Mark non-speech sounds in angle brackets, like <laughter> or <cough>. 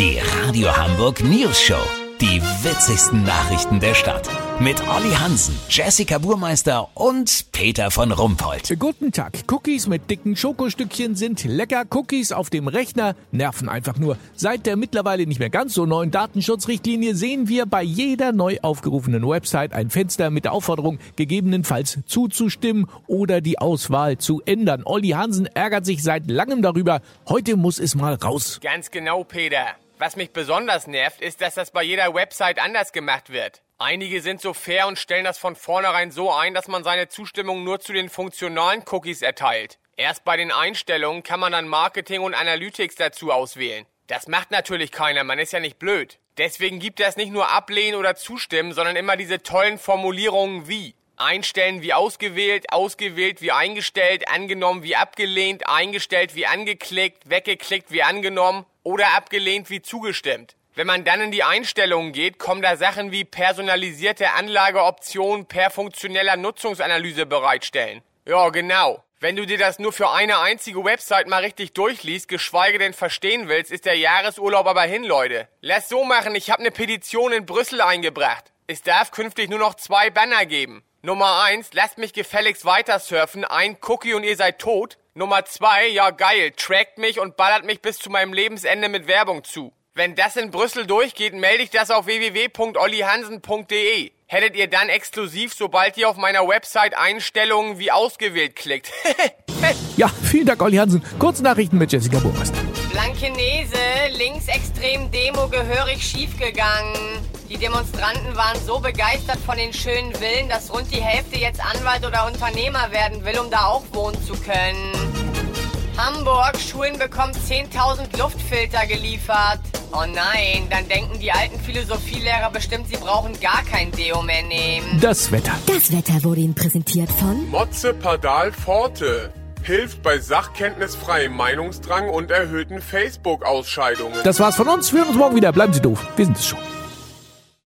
Die Radio Hamburg News Show. Die witzigsten Nachrichten der Stadt. Mit Olli Hansen, Jessica Burmeister und Peter von Rumpold. Guten Tag. Cookies mit dicken Schokostückchen sind lecker. Cookies auf dem Rechner nerven einfach nur. Seit der mittlerweile nicht mehr ganz so neuen Datenschutzrichtlinie sehen wir bei jeder neu aufgerufenen Website ein Fenster mit der Aufforderung, gegebenenfalls zuzustimmen oder die Auswahl zu ändern. Olli Hansen ärgert sich seit langem darüber. Heute muss es mal raus. Ganz genau, Peter. Was mich besonders nervt, ist, dass das bei jeder Website anders gemacht wird. Einige sind so fair und stellen das von vornherein so ein, dass man seine Zustimmung nur zu den funktionalen Cookies erteilt. Erst bei den Einstellungen kann man dann Marketing und Analytics dazu auswählen. Das macht natürlich keiner, man ist ja nicht blöd. Deswegen gibt es nicht nur ablehnen oder zustimmen, sondern immer diese tollen Formulierungen wie einstellen wie ausgewählt, ausgewählt wie eingestellt, angenommen wie abgelehnt, eingestellt wie angeklickt, weggeklickt wie angenommen oder abgelehnt wie zugestimmt. Wenn man dann in die Einstellungen geht, kommen da Sachen wie personalisierte Anlageoptionen per funktioneller Nutzungsanalyse bereitstellen. Ja, genau. Wenn du dir das nur für eine einzige Website mal richtig durchliest, geschweige denn verstehen willst, ist der Jahresurlaub aber hin, Leute. Lass so machen, ich habe eine Petition in Brüssel eingebracht. Es darf künftig nur noch zwei Banner geben. Nummer eins, lasst mich gefälligst weiter surfen, ein Cookie und ihr seid tot. Nummer zwei, ja geil, trackt mich und ballert mich bis zu meinem Lebensende mit Werbung zu. Wenn das in Brüssel durchgeht, melde ich das auf www.ollihansen.de. Hättet ihr dann exklusiv, sobald ihr auf meiner Website Einstellungen wie ausgewählt klickt. <laughs> Ja, vielen Dank, Olli Hansen. Kurznachrichten mit Jessica Burmeister. Blankenese, linksextrem Demo gehörig schiefgegangen. Die Demonstranten waren so begeistert von den schönen Villen, dass rund die Hälfte jetzt Anwalt oder Unternehmer werden will, um da auch wohnen zu können. Hamburg, Schulen bekommen 10.000 Luftfilter geliefert. Oh nein, dann denken die alten Philosophielehrer bestimmt, sie brauchen gar kein Deo mehr nehmen. Das Wetter. Das Wetter wurde Ihnen präsentiert von Motze Padal Forte. Hilft bei sachkenntnisfreiem Meinungsdrang und erhöhten Facebook-Ausscheidungen. Das war's von uns. Wir hören uns morgen wieder. Bleiben Sie doof. Wir sind es schon.